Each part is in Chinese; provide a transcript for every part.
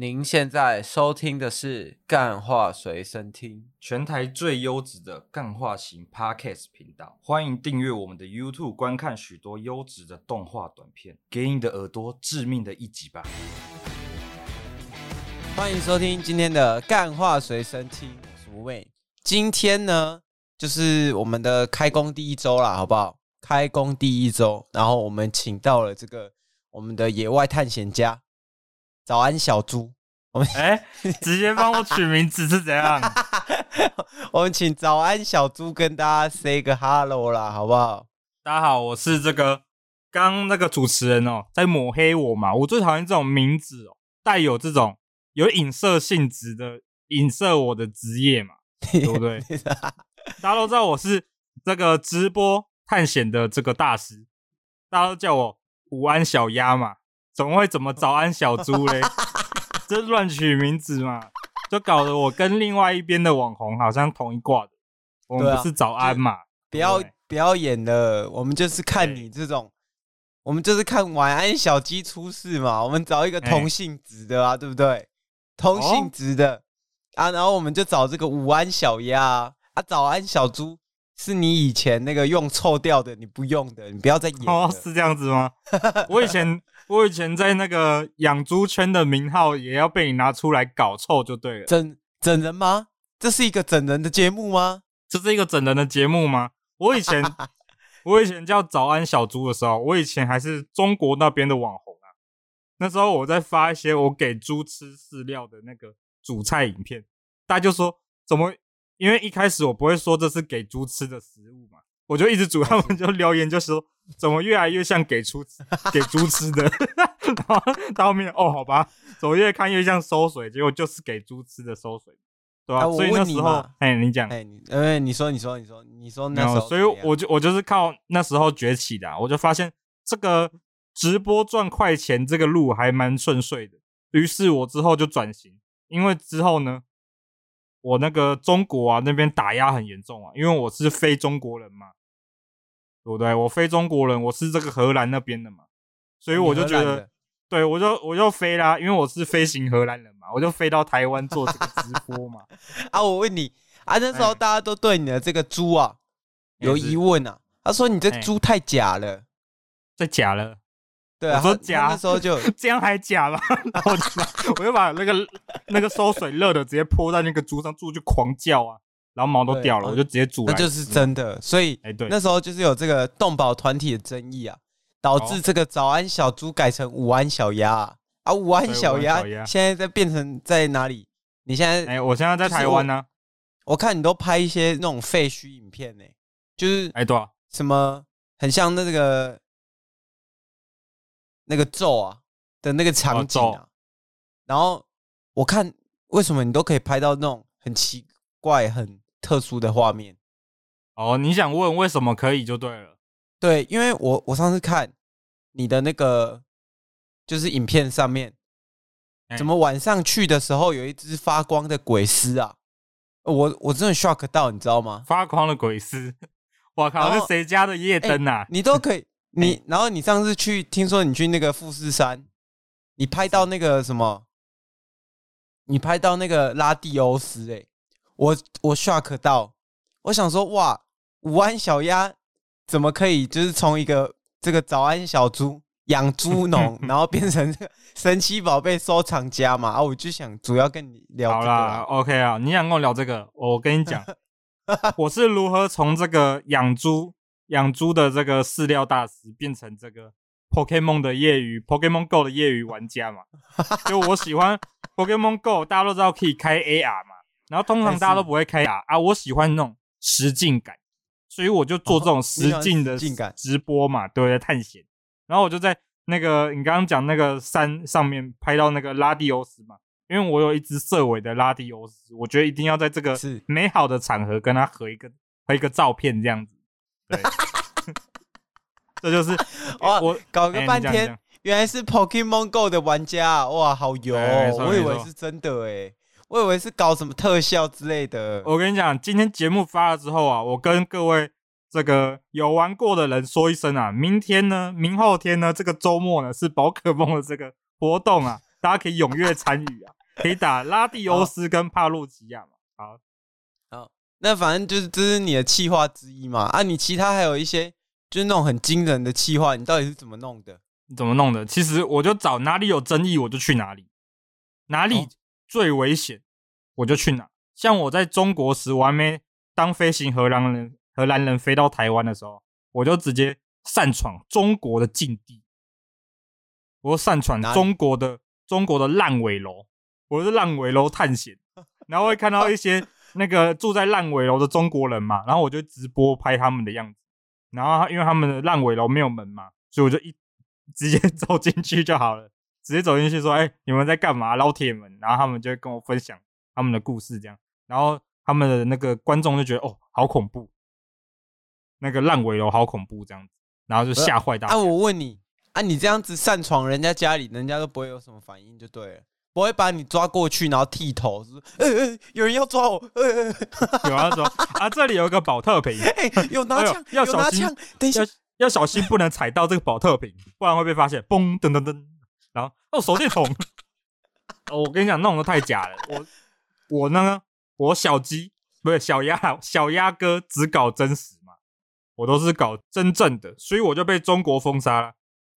您现在收听的是《干话随身听》，全台最优质的干话型 Podcast 频道。欢迎订阅我们的 YouTube，观看许多优质的动画短片，给你的耳朵致命的一击吧！欢迎收听今天的《干话随身听》，我是吴伟。今天呢，就是我们的开工第一周啦，好不好？开工第一周，然后我们请到了这个我们的野外探险家。早安，小猪。我们哎，直接帮我取名字是怎样？我们请早安小猪跟大家 say 个 hello 啦，好不好？大家好，我是这个刚那个主持人哦，在抹黑我嘛。我最讨厌这种名字哦，带有这种有影射性质的，影射我的职业嘛，对不对？大家都知道我是这个直播探险的这个大师，大家都叫我午安小鸭嘛。怎么会怎么早安小猪嘞？这乱取名字嘛，就搞得我跟另外一边的网红好像同一挂的。我们不是早安嘛？不要不要演了，我们就是看你这种，我们就是看晚安小鸡出事嘛。我们找一个同性质的啊，对不对？同性质的啊，然后我们就找这个午安小鸭啊，早安小猪是你以前那个用臭掉的，你不用的，你不要再演。哦，是这样子吗？我以前。我以前在那个养猪圈的名号也要被你拿出来搞臭就对了。整整人吗？这是一个整人的节目吗？这是一个整人的节目吗？我以前 我以前叫早安小猪的时候，我以前还是中国那边的网红啊。那时候我在发一些我给猪吃饲料的那个主菜影片，大家就说怎么？因为一开始我不会说这是给猪吃的食物嘛，我就一直煮，他们就留言就说。怎么越来越像给猪 给猪吃的？然后到后面哦，好吧，怎么越看越像收水？结果就是给猪吃的收水，对吧、啊？所以那时候，哎，你讲，哎，呃，你说，你说，你说，你说那时候，所以我就我就是靠那时候崛起的、啊，我就发现这个直播赚快钱这个路还蛮顺遂的。于是我之后就转型，因为之后呢，我那个中国啊那边打压很严重啊，因为我是非中国人嘛。对不对？我非中国人，我是这个荷兰那边的嘛，所以我就觉得，对我就我就飞啦，因为我是飞行荷兰人嘛，我就飞到台湾做这个直播嘛。啊，我问你啊，那时候大家都对你的这个猪啊有疑问啊，他说你这猪太假了，太假了。对啊，我说假，那时候就 这样还假吗？然后我就我就把那个那个收水热的直接泼在那个猪上，猪就狂叫啊。然后毛都掉了，我就直接煮了。那就是真的，所以哎，对，那时候就是有这个动保团体的争议啊，导致这个早安小猪改成午安小鸭啊，啊，午安小鸭现在在变成在哪里？你现在哎，我现在在台湾呢。我看你都拍一些那种废墟影片呢，就是哎，对，什么很像那个那个咒啊的那个场景啊。然后我看为什么你都可以拍到那种很奇怪很。特殊的画面哦，你想问为什么可以就对了。对，因为我我上次看你的那个就是影片上面，怎么晚上去的时候有一只发光的鬼尸啊？我我真的 shock 到，你知道吗？发光的鬼尸，我靠，是谁家的夜灯啊？你都可以，你然后你上次去，听说你去那个富士山，你拍到那个什么？你拍到那个拉蒂欧斯，欸，哎。我我 shock 到，我想说哇，午安小鸭怎么可以就是从一个这个早安小猪养猪农，然后变成这个神奇宝贝收藏家嘛？啊，我就想主要跟你聊这个。好啦，OK 啊，你想跟我聊这个，我跟你讲，我是如何从这个养猪养猪的这个饲料大师变成这个 Pokemon 的业余 Pokemon Go 的业余玩家嘛？就我喜欢 Pokemon Go，大家都知道可以开 AR 嘛。然后通常大家都不会开啊啊！我喜欢那种实境感，所以我就做这种实境的直播嘛，对不对？探险。然后我就在那个你刚刚讲那个山上面拍到那个拉蒂欧斯嘛，因为我有一只色尾的拉蒂欧斯，我觉得一定要在这个美好的场合跟他合一个合一个照片这样子。对，这就是 哇，我搞个半天，原来是 Pokemon Go 的玩家哇，好油哦，我以为是真的诶。我以为是搞什么特效之类的。我跟你讲，今天节目发了之后啊，我跟各位这个有玩过的人说一声啊，明天呢，明后天呢，这个周末呢是宝可梦的这个活动啊，大家可以踊跃参与啊，可以打拉蒂欧斯跟帕路吉亚嘛。好，好，那反正就是这是你的企划之一嘛。啊，你其他还有一些就是那种很惊人的企划，你到底是怎么弄的？你怎么弄的？其实我就找哪里有争议我就去哪里，哪里最危险我就去哪。像我在中国时，我还没当飞行荷兰人，荷兰人飞到台湾的时候，我就直接擅闯中国的禁地。我擅闯中国的中国的烂尾楼，我是烂尾楼探险，然后会看到一些那个住在烂尾楼的中国人嘛，然后我就直播拍他们的样子，然后因为他们的烂尾楼没有门嘛，所以我就一直接 走进去就好了，直接走进去说：“哎，你们在干嘛？老铁们？”然后他们就会跟我分享他们的故事，这样，然后他们的那个观众就觉得：“哦，好恐怖，那个烂尾楼好恐怖。”这样子，然后就吓坏大家。啊，我问你。啊，你这样子擅闯人家家里，人家都不会有什么反应，就对了，不会把你抓过去，然后剃头，是不是？呃呃，有人要抓我，呃呃，有人说啊！这里有一个保特瓶，哎，有拿枪，要小心，等一下，要小心，不能踩到这个保特瓶，不然会被发现。嘣，噔噔噔，然后哦，手电筒，哦，我跟你讲，弄得太假了。我我呢，我小鸡不是小鸭，小鸭哥只搞真实嘛，我都是搞真正的，所以我就被中国封杀了。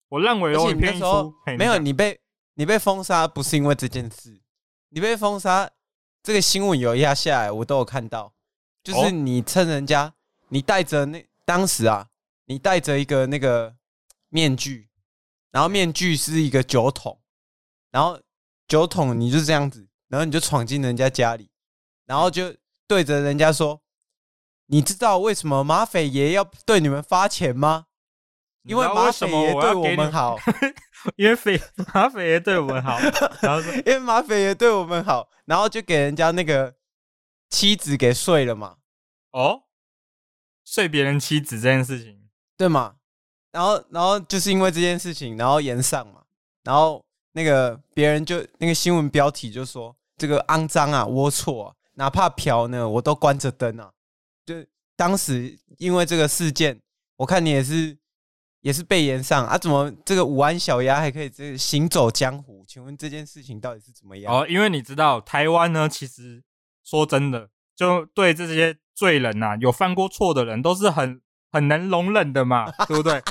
我烂尾楼影片一出，没有你被你被封杀，不是因为这件事，你被封杀这个新闻有压下来，我都有看到，就是你趁人家你戴着那当时啊，你戴着一个那个面具，然后面具是一个酒桶，然后酒桶你就这样子，然后你就闯进人家家里，然后就对着人家说，你知道为什么马匪爷要对你们发钱吗？因为马匪爷对我们好，因为匪马匪爷对我们好，然后说因为马匪爷对我们好，然后就给人家那个妻子给睡了嘛。哦，睡别人妻子这件事情，对吗？然后，然后就是因为这件事情，然后延上嘛，然后那个别人就那个新闻标题就说这个肮脏啊，龌龊啊，哪怕嫖呢，我都关着灯啊。就当时因为这个事件，我看你也是。也是被延上啊？怎么这个五安小鸭还可以这行走江湖？请问这件事情到底是怎么样？哦，因为你知道台湾呢，其实说真的，就对这些罪人呐、啊，有犯过错的人，都是很很能容忍的嘛，对不对？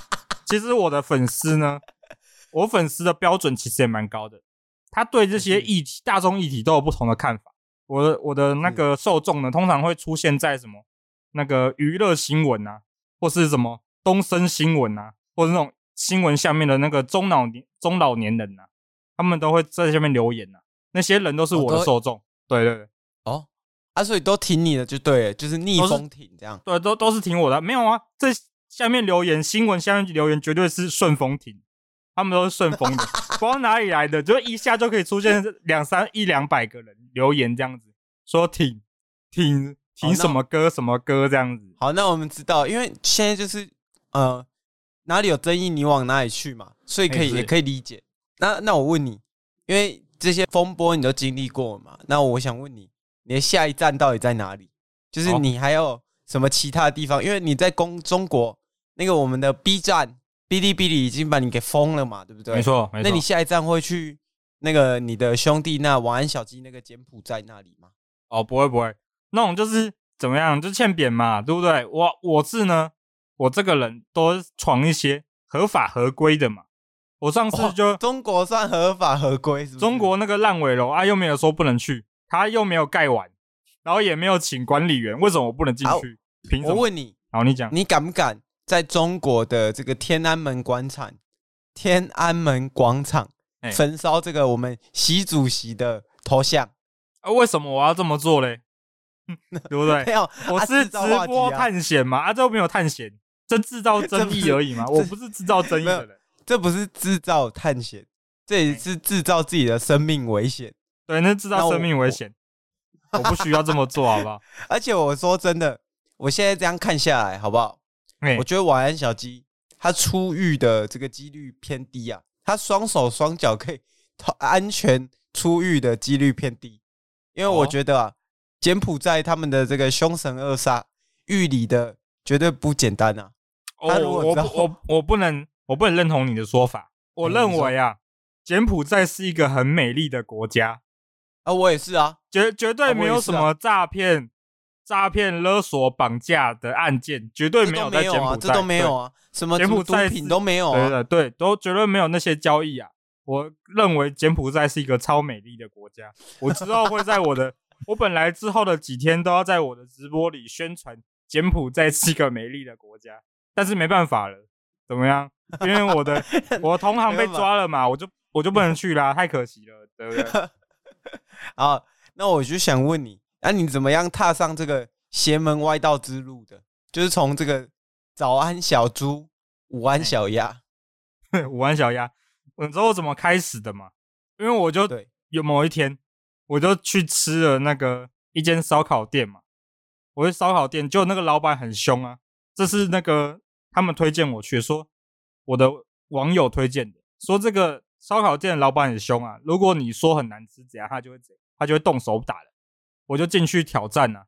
其实我的粉丝呢，我粉丝的标准其实也蛮高的，他对这些议题、大众议题都有不同的看法。我的我的那个受众呢，通常会出现在什么那个娱乐新闻啊，或是什么东森新闻啊。或者那种新闻下面的那个中老年中老年人呐、啊，他们都会在下面留言呐、啊。那些人都是我的受众，对对对。哦，啊，所以都挺你的就对了，就是逆风挺这样。对，都都是挺我的。没有啊，这下面留言新闻下面留言绝对是顺风艇，他们都是顺风的。不知道哪里来的，就一下就可以出现两三一两百个人留言这样子，说挺挺挺什么歌什么歌这样子。好，那我们知道，因为现在就是呃。哪里有争议，你往哪里去嘛，所以可以也可以理解。那那我问你，因为这些风波你都经历过了嘛，那我想问你，你的下一站到底在哪里？就是你还有什么其他的地方？因为你在公中国那个我们的 B 站、哔哩哔哩已经把你给封了嘛，对不对？没错，没错。那你下一站会去那个你的兄弟那晚安小鸡那个柬埔寨那里吗？哦，不会不会，那种就是怎么样，就欠扁嘛，对不对？我我是呢。我这个人多闯一些合法合规的嘛。我上次就、哦、中国算合法合规是不是？中国那个烂尾楼啊，又没有说不能去，他又没有盖完，然后也没有请管理员，为什么我不能进去？凭什么？我问你，好，你讲，你敢不敢在中国的这个天安门广场、天安门广场焚烧这个我们习主席的头像？啊，为什么我要这么做嘞？对不对？没有，我是直播探险嘛，啊，这又没有探险。这制造争议 而已嘛，我不是制造争议的人，这不是制造探险，这也是制造自己的生命危险。对，那制造生命危险，我不需要这么做，好不好？而且我说真的，我现在这样看下来，好不好？我觉得晚安小鸡他出狱的这个几率偏低啊，他双手双脚可以安全出狱的几率偏低，因为我觉得啊，柬埔寨他们的这个凶神恶煞，狱里的绝对不简单啊。我我我 我不能我不能认同你的说法。我认为啊，柬埔寨是一个很美丽的国家啊，我也是啊，绝绝对没有什么诈骗、诈骗、勒索、绑架的案件，绝对没有在柬埔寨，这都没有啊，什么柬埔寨毒品都没有啊，对的对，都绝对没有那些交易啊。我认为柬埔寨是一个超美丽的国家，我之后会在我的，我本来之后的几天都要在我的直播里宣传柬埔寨是一个美丽的国家，但是没办法了，怎么样？因为我的 我的同行被抓了嘛，我就我就不能去啦，太可惜了，对不对？好，那我就想问你，那、啊、你怎么样踏上这个邪门歪道之路的？就是从这个早安小猪、午安小鸭、午安小鸭。你知道我怎么开始的吗？因为我就有某一天，我就去吃了那个一间烧烤店嘛。我去烧烤店，就那个老板很凶啊。这是那个他们推荐我去，说我的网友推荐的，说这个烧烤店的老板很凶啊。如果你说很难吃，怎样他就会怎样，他就会动手打了。我就进去挑战啊，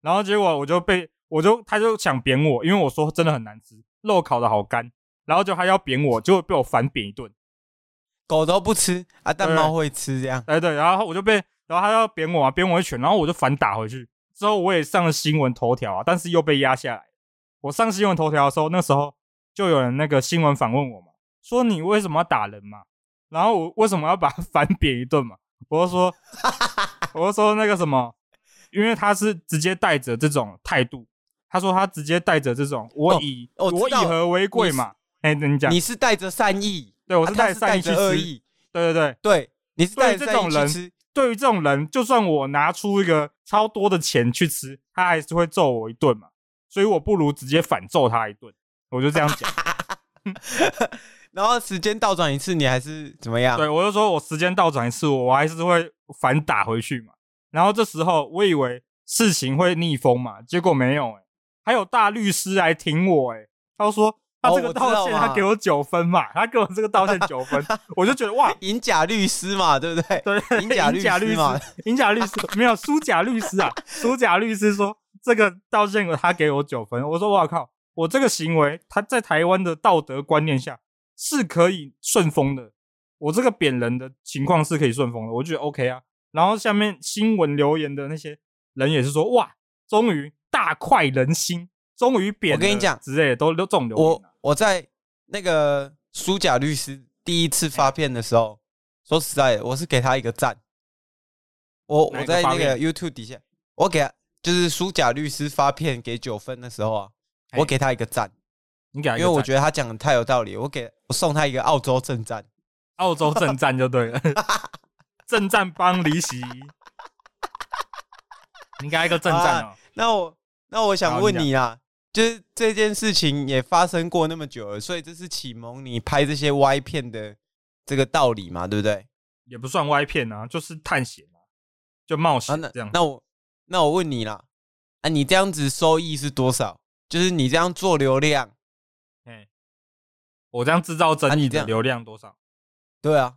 然后结果我就被，我就他就想扁我，因为我说真的很难吃，肉烤的好干，然后就他要扁我，就会被我反扁一顿。狗都不吃啊，但猫会吃这样。哎对，然后我就被，然后他要扁我啊，扁我一拳，然后我就反打回去。之后我也上了新闻头条啊，但是又被压下来。我上新闻头条的时候，那时候就有人那个新闻访问我嘛，说你为什么要打人嘛？然后我为什么要把他反扁一顿嘛？我就说，我就 说那个什么，因为他是直接带着这种态度，他说他直接带着这种我以、哦、我，我以和为贵嘛。哎，你讲，你是带着善意。对，我是带善意去吃。对对对对，你是带着善意去吃。对于这种人，就算我拿出一个超多的钱去吃，他还是会揍我一顿嘛。所以我不如直接反揍他一顿。我就这样讲。然后时间倒转一次，你还是怎么样？对，我就说我时间倒转一次，我还是会反打回去嘛。然后这时候我以为事情会逆风嘛，结果没有哎、欸，还有大律师来挺我哎、欸，他说。他这个道歉，他给我九分嘛？他给我这个道歉九分，我就觉得哇，银甲律师嘛，对不对？对，银甲律师嘛，银甲律师 没有苏甲律师啊，苏甲律师说这个道歉他给我九分，我说我靠，我这个行为他在台湾的道德观念下是可以顺风的，我这个扁人的情况是可以顺风的，我觉得 OK 啊。然后下面新闻留言的那些人也是说哇，终于大快人心，终于扁，我跟你讲之类的都都这种留言啊。我在那个苏甲律师第一次发片的时候，说实在的，我是给他一个赞。我我在那个 YouTube 底下，我给他就是苏甲律师发片给九分的时候啊，我给他一个赞。你给他，因为我觉得他讲的太有道理，我给我送他一个澳洲正战，澳洲正战就对了，正战帮离席。应该一个正战哦。那我那我想问你啊。就是这件事情也发生过那么久了，所以这是启蒙你拍这些歪片的这个道理嘛，对不对？也不算歪片啊，就是探险啊，就冒险这样。那我那我问你啦，啊，你这样子收益是多少？就是你这样做流量，哎，我这样制造争议的流量多少？对啊，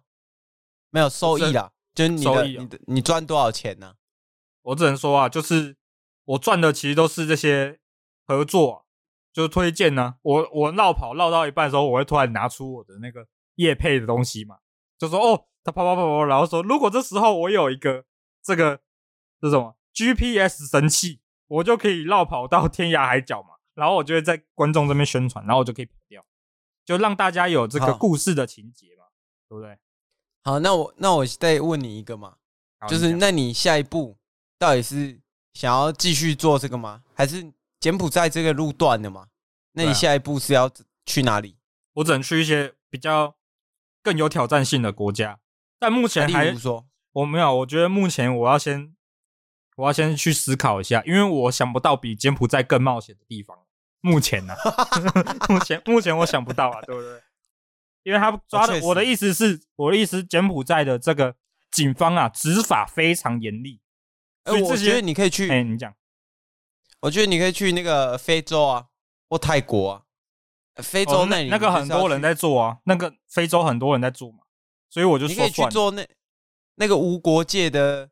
没有收益啦，就是你的你的你赚多少钱呢？我只能说啊，就是我赚的其实都是这些。合作、啊、就是推荐呢、啊，我我绕跑绕到一半的时候，我会突然拿出我的那个业配的东西嘛，就说哦，他跑跑跑跑，然后说如果这时候我有一个这个这什么 GPS 神器，我就可以绕跑到天涯海角嘛，然后我就会在观众这边宣传，然后我就可以跑掉，就让大家有这个故事的情节嘛，对不对？好，那我那我再问你一个嘛，就是那你下一步到底是想要继续做这个吗？还是？柬埔寨这个路段的嘛？那你下一步是要去哪里？我只能去一些比较更有挑战性的国家。但目前还，说，我没有。我觉得目前我要先，我要先去思考一下，因为我想不到比柬埔寨更冒险的地方。目前呢、啊，目前目前我想不到啊，对不对？因为他抓的，我的意思是，我的意思，柬埔寨的这个警方啊，执法非常严厉。所以我觉得你可以去，哎，你讲。我觉得你可以去那个非洲啊，或泰国啊。非洲那里、哦、那，那个很多人在做啊，那个非洲很多人在做嘛，所以我就说你可以去做那那个无国界的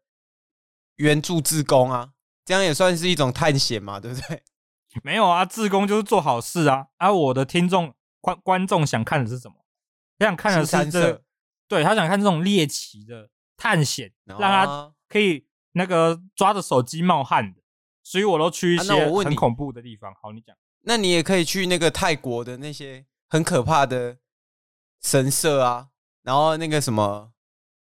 援助志工啊，这样也算是一种探险嘛，对不对？没有啊，自工就是做好事啊。啊，我的听众观观众想看的是什么？他想看的是这对他想看这种猎奇的探险，哦、让他可以那个抓着手机冒汗的，所以我都去一些很恐怖的地方。啊、好，你讲，那你也可以去那个泰国的那些很可怕的神社啊，然后那个什么，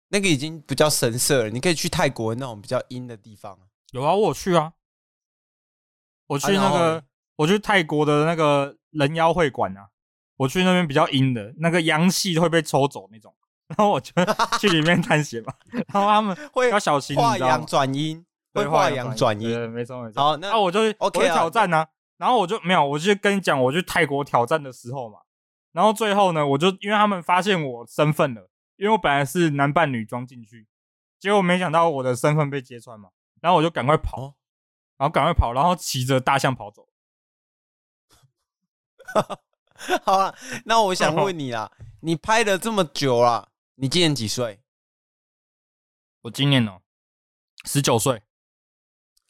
那个已经不叫神社了，你可以去泰国那种比较阴的地方。有啊，我有去啊，我去那个，啊、我去泰国的那个人妖会馆啊，我去那边比较阴的，那个阳气会被抽走那种。然后我就 去里面探险嘛，然后他们 会要小心，化阳转阴，会化阳转阴，对，没错没错。好，那我就 OK 我挑战啊，然后我就没有，我就跟你讲，我去泰国挑战的时候嘛，然后最后呢，我就因为他们发现我身份了，因为我本来是男扮女装进去，结果没想到我的身份被揭穿嘛，然后我就赶快跑，然后赶快跑，然后骑着大象跑走。好啊，那我想问 你啊，你拍了这么久了。你今年几岁？我今年哦，十九岁。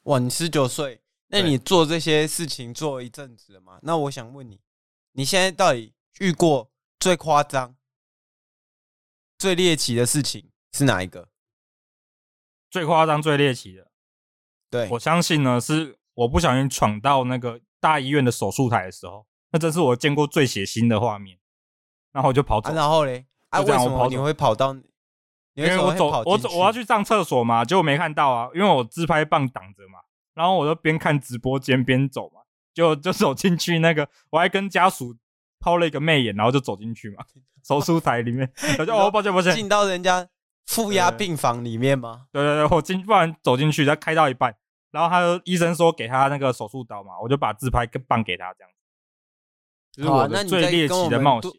哇，你十九岁，那你做这些事情做了一阵子了吗？那我想问你，你现在到底遇过最夸张、最猎奇的事情是哪一个？最夸张、最猎奇的，对，我相信呢，是我不小心闯到那个大医院的手术台的时候，那真是我见过最血腥的画面。然后我就跑走，啊、然后嘞。啊，为什么你会跑到？因为我走，我走，我要去上厕所嘛，结果没看到啊，因为我自拍棒挡着嘛。然后我就边看直播间边走嘛，就就走进去那个，我还跟家属抛了一个媚眼，然后就走进去嘛，手术台里面。我就哦，抱歉抱歉，进到人家负压病房里面吗？对对对，我进，不然走进去再开到一半，然后他就医生说给他那个手术刀嘛，我就把自拍棒给他这样子。这是我的最猎奇的冒险。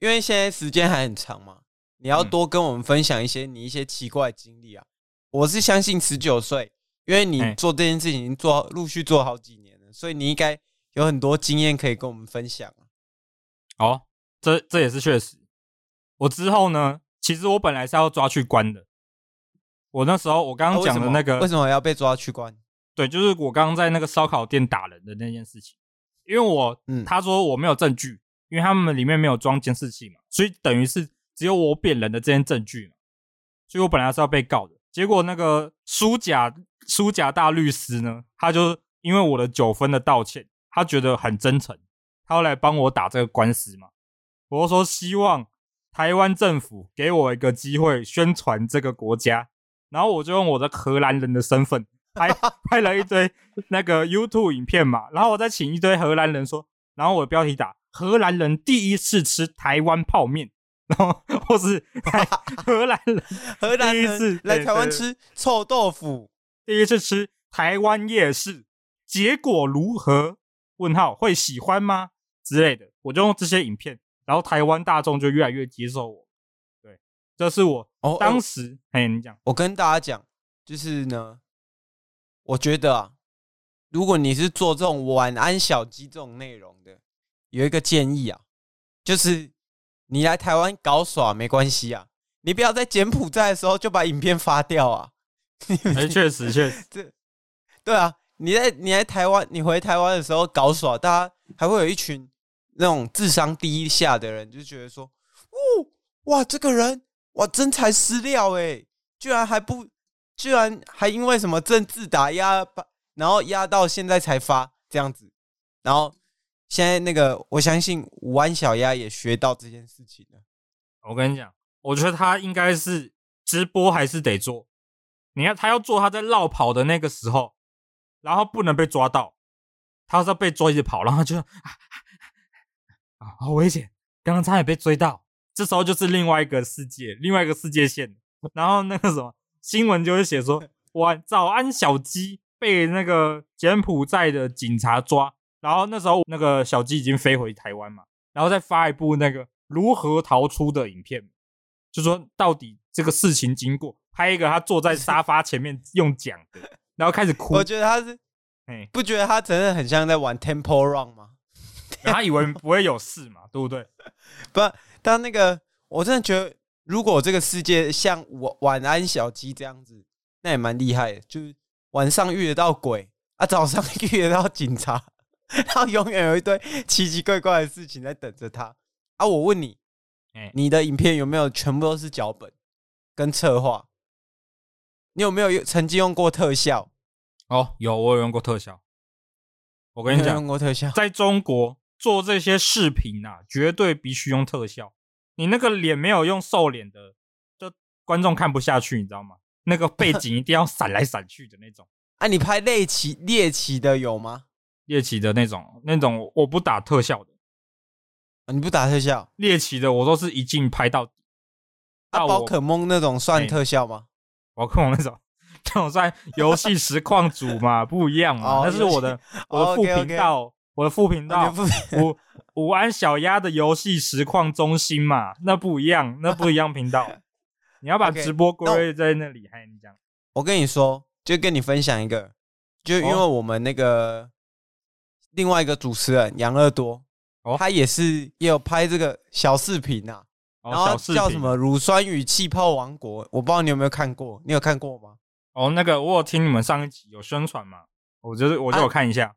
因为现在时间还很长嘛，你要多跟我们分享一些你一些奇怪的经历啊！我是相信十九岁，因为你做这件事情已经做陆续做好几年了，所以你应该有很多经验可以跟我们分享啊。哦，这这也是确实。我之后呢，其实我本来是要抓去关的。我那时候我刚刚讲的那个，为什么要被抓去关？对，就是我刚刚在那个烧烤店打人的那件事情，因为我嗯他说我没有证据。因为他们里面没有装监视器嘛，所以等于是只有我扁人的这件证据嘛，所以我本来是要被告的。结果那个书甲书甲大律师呢，他就因为我的九分的道歉，他觉得很真诚，他要来帮我打这个官司嘛。我说希望台湾政府给我一个机会宣传这个国家，然后我就用我的荷兰人的身份 拍拍了一堆那个 YouTube 影片嘛，然后我再请一堆荷兰人说，然后我的标题打。荷兰人第一次吃台湾泡面，然后或是 荷兰人荷兰第一次来台湾吃臭豆腐，第一次吃台湾夜市，结果如何？问号会喜欢吗？之类的，我就用这些影片，然后台湾大众就越来越接受我。对，这是我哦当时哎，你讲，我跟大家讲，就是呢，我觉得啊，如果你是做这种晚安小鸡这种内容的。有一个建议啊，就是你来台湾搞耍没关系啊，你不要在柬埔寨的时候就把影片发掉啊。哎，确实确实，这对啊，你在你来台湾，你回台湾的时候搞耍，大家还会有一群那种智商低下的人，就觉得说，哦，哇，这个人哇真材实料哎，居然还不，居然还因为什么政治打压，然后压到现在才发这样子，然后。现在那个，我相信五安小鸭也学到这件事情了。我跟你讲，我觉得他应该是直播还是得做。你看他要做，他在落跑的那个时候，然后不能被抓到，他是要被追着跑，然后就 啊，好危险！刚刚差点被追到，这时候就是另外一个世界，另外一个世界线。然后那个什么新闻就会写说，晚早安小鸡被那个柬埔寨的警察抓。然后那时候那个小鸡已经飞回台湾嘛，然后再发一部那个如何逃出的影片，就说到底这个事情经过，拍一个他坐在沙发前面 用讲的，然后开始哭。我觉得他是，哎，不觉得他真的很像在玩 Temple Run 吗？他以为不会有事嘛，对不对？不，但那个我真的觉得，如果这个世界像晚晚安小鸡这样子，那也蛮厉害的，就是晚上遇得到鬼啊，早上 遇得到警察。然后永远有一堆奇奇怪怪的事情在等着他啊！我问你，哎，你的影片有没有全部都是脚本跟策划？你有没有曾经用过特效？哦，有，我有用过特效。我跟你讲，用过特效，在中国做这些视频啊，绝对必须用特效。你那个脸没有用瘦脸的，就观众看不下去，你知道吗？那个背 景一定要闪来闪去的那种。啊，你拍猎奇猎奇的有吗？猎奇的那种，那种我不打特效的。你不打特效？猎奇的我都是一镜拍到底。啊，宝可梦那种算特效吗？宝可梦那种，那种算游戏实况组嘛，不一样嘛。那是我的我的副频道，我的副频道，五五安小鸭的游戏实况中心嘛，那不一样，那不一样频道。你要把直播归类在那里，还你讲？我跟你说，就跟你分享一个，就因为我们那个另外一个主持人杨乐多。哦，他也是也有拍这个小视频呐，然后叫什么“乳酸与气泡王国”，我不知道你有没有看过，你有看过吗？哦，那个我有听你们上一集有宣传嘛，我就是我就有看一下。啊，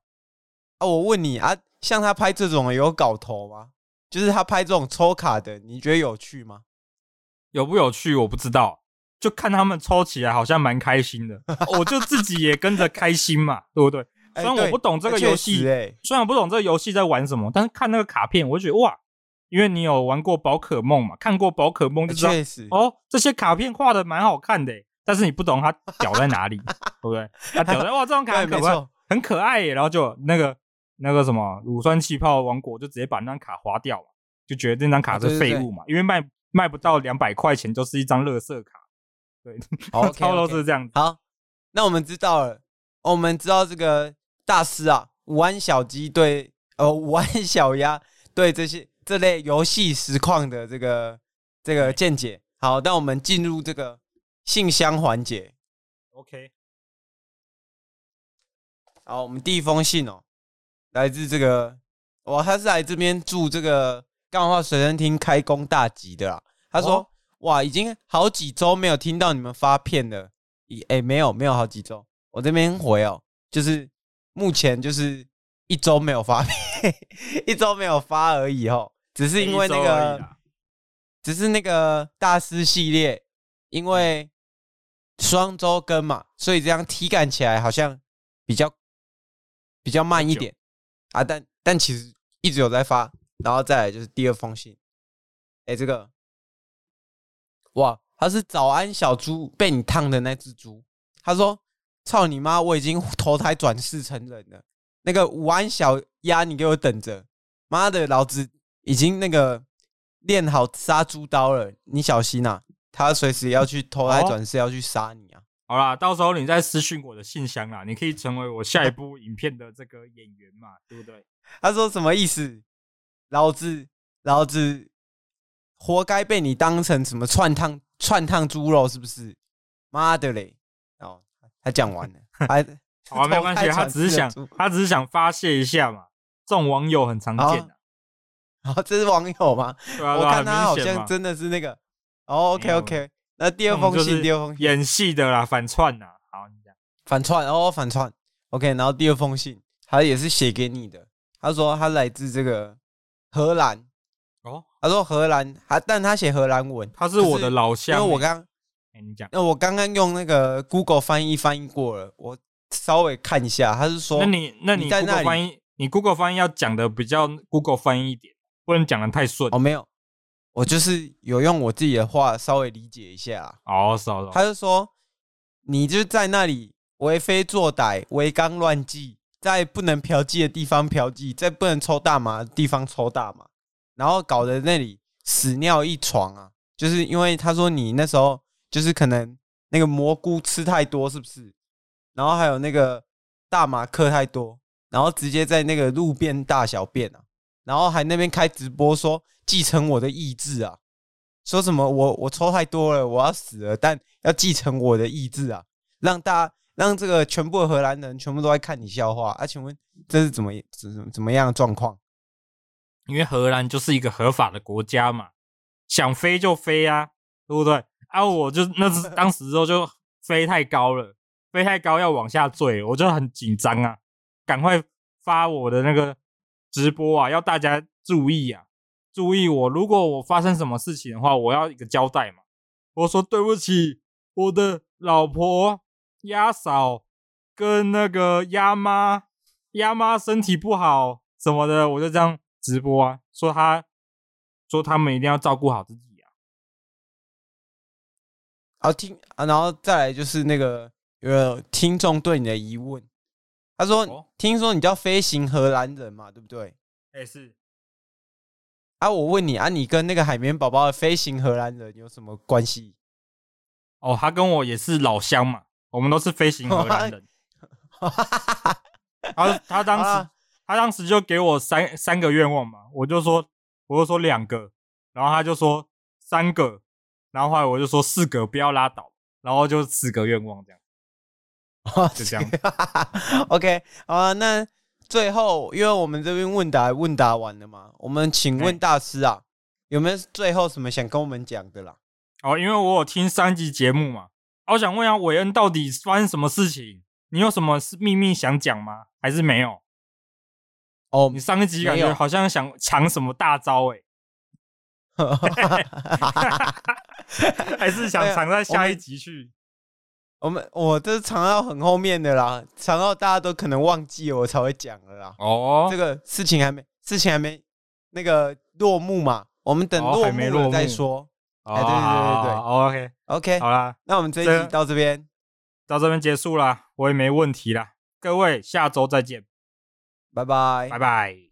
我问你啊，像他拍这种有搞头吗？就是他拍这种抽卡的，你觉得有趣吗？有不有趣我不知道，就看他们抽起来好像蛮开心的，我就自己也跟着开心嘛，对不对？虽然我不懂这个游戏，虽然我不懂这个游戏在玩什么，但是看那个卡片，我就觉得哇，因为你有玩过宝可梦嘛，看过宝可梦就知道，哦，这些卡片画的蛮好看的，但是你不懂它屌在哪里，对不对？它屌在哇，这种卡很可爱，很可爱耶，然后就那个那个什么乳酸气泡王国就直接把那张卡划掉了，就觉得那张卡是废物嘛，因为卖卖不到两百块钱，就是一张垃圾卡，对，差不多是这样子。好，那我们知道了，我们知道这个。大师啊，五安小鸡对，呃，五安小鸭对这些这类游戏实况的这个这个见解。好，那我们进入这个信箱环节。OK，好，我们第一封信哦，来自这个，哇，他是来这边祝这个干话随身听开工大吉的啦。他说，哦、哇，已经好几周没有听到你们发片了，哎，没有，没有好几周，我这边回哦，就是。目前就是一周没有发片，一周没有发而已哦，只是因为那个，只是那个大师系列，因为双周更嘛，所以这样体感起来好像比较比较慢一点啊。但但其实一直有在发，然后再来就是第二封信，哎，这个哇，他是早安小猪被你烫的那只猪，他说。操你妈！我已经投胎转世成人了。那个午安小鸭，你给我等着！妈的，老子已经那个练好杀猪刀了，你小心啊！他随时要去投胎转世，要去杀你啊！好啦，到时候你再私讯我的信箱啦，你可以成为我下一部影片的这个演员嘛，对不对？他说什么意思？老子老子活该被你当成什么串烫串烫猪肉，是不是？妈的嘞！哦他讲完了，还好啊，没关系，他只是想，他只是想发泄一下嘛。这种网友很常见的。然 后这是网友吗？对啊，我看他好像真的是那个。哦，OK，OK。那第二封信，第二封信演戏的啦，反串呐。好，你讲反串哦，反串。OK，然后第二封信，他也是写给你的。他说他来自这个荷兰。哦，他说荷兰，他但他写荷兰文，他是我的老乡，因为我刚。你讲，那我刚刚用那个 Google 翻译翻译过了，我稍微看一下，他是说，那你那你 Google 翻译，你 Google 翻译要讲的比较 Google 翻译一点，不能讲的太顺。哦，没有，我就是有用我自己的话稍微理解一下。哦，是哦，他就说，你就在那里为非作歹、为纲乱纪，在不能嫖妓的地方嫖妓，在不能抽大麻的地方抽大麻，然后搞得那里屎尿一床啊！就是因为他说你那时候。就是可能那个蘑菇吃太多，是不是？然后还有那个大麻嗑太多，然后直接在那个路边大小便啊，然后还那边开直播说继承我的意志啊，说什么我我抽太多了，我要死了，但要继承我的意志啊，让大家让这个全部的荷兰人全部都在看你笑话啊？请问这是怎么怎怎么样的状况？因为荷兰就是一个合法的国家嘛，想飞就飞啊，对不对？啊！我就那是 当时之后就飞太高了，飞太高要往下坠，我就很紧张啊，赶快发我的那个直播啊，要大家注意啊，注意我，如果我发生什么事情的话，我要一个交代嘛。我说对不起，我的老婆、鸭嫂跟那个鸭妈，鸭妈身体不好什么的，我就这样直播啊，说他，说他们一定要照顾好自己啊。好听啊，然后再来就是那个有听众对你的疑问，他说：“哦、听说你叫飞行荷兰人嘛，对不对？”哎、欸，是。啊，我问你啊，你跟那个海绵宝宝的飞行荷兰人有什么关系？哦，他跟我也是老乡嘛，我们都是飞行荷兰人。他他当时他当时就给我三三个愿望嘛，我就说我就说两个，然后他就说三个，然后后来我就说四个，不要拉倒，然后就四个愿望这样，就这样。OK，好啊，那。最后，因为我们这边问答问答完了嘛，我们请问大师啊，有没有最后什么想跟我们讲的啦？哦，因为我有听三集节目嘛，我想问一下韦恩，到底发生什么事情？你有什么秘密想讲吗？还是没有？哦，你上一集感觉好像想抢什么大招哎、欸，还是想藏在下一集去？我们我这是藏到很后面的啦，藏到大家都可能忘记了，我才会讲了啦。哦，这个事情还没，事情还没那个落幕嘛，我们等落幕了再说。哎，对对对对对，OK OK，好啦，那我们这一集到这边，到这边结束啦，我也没问题啦。各位，下周再见，拜拜，拜拜。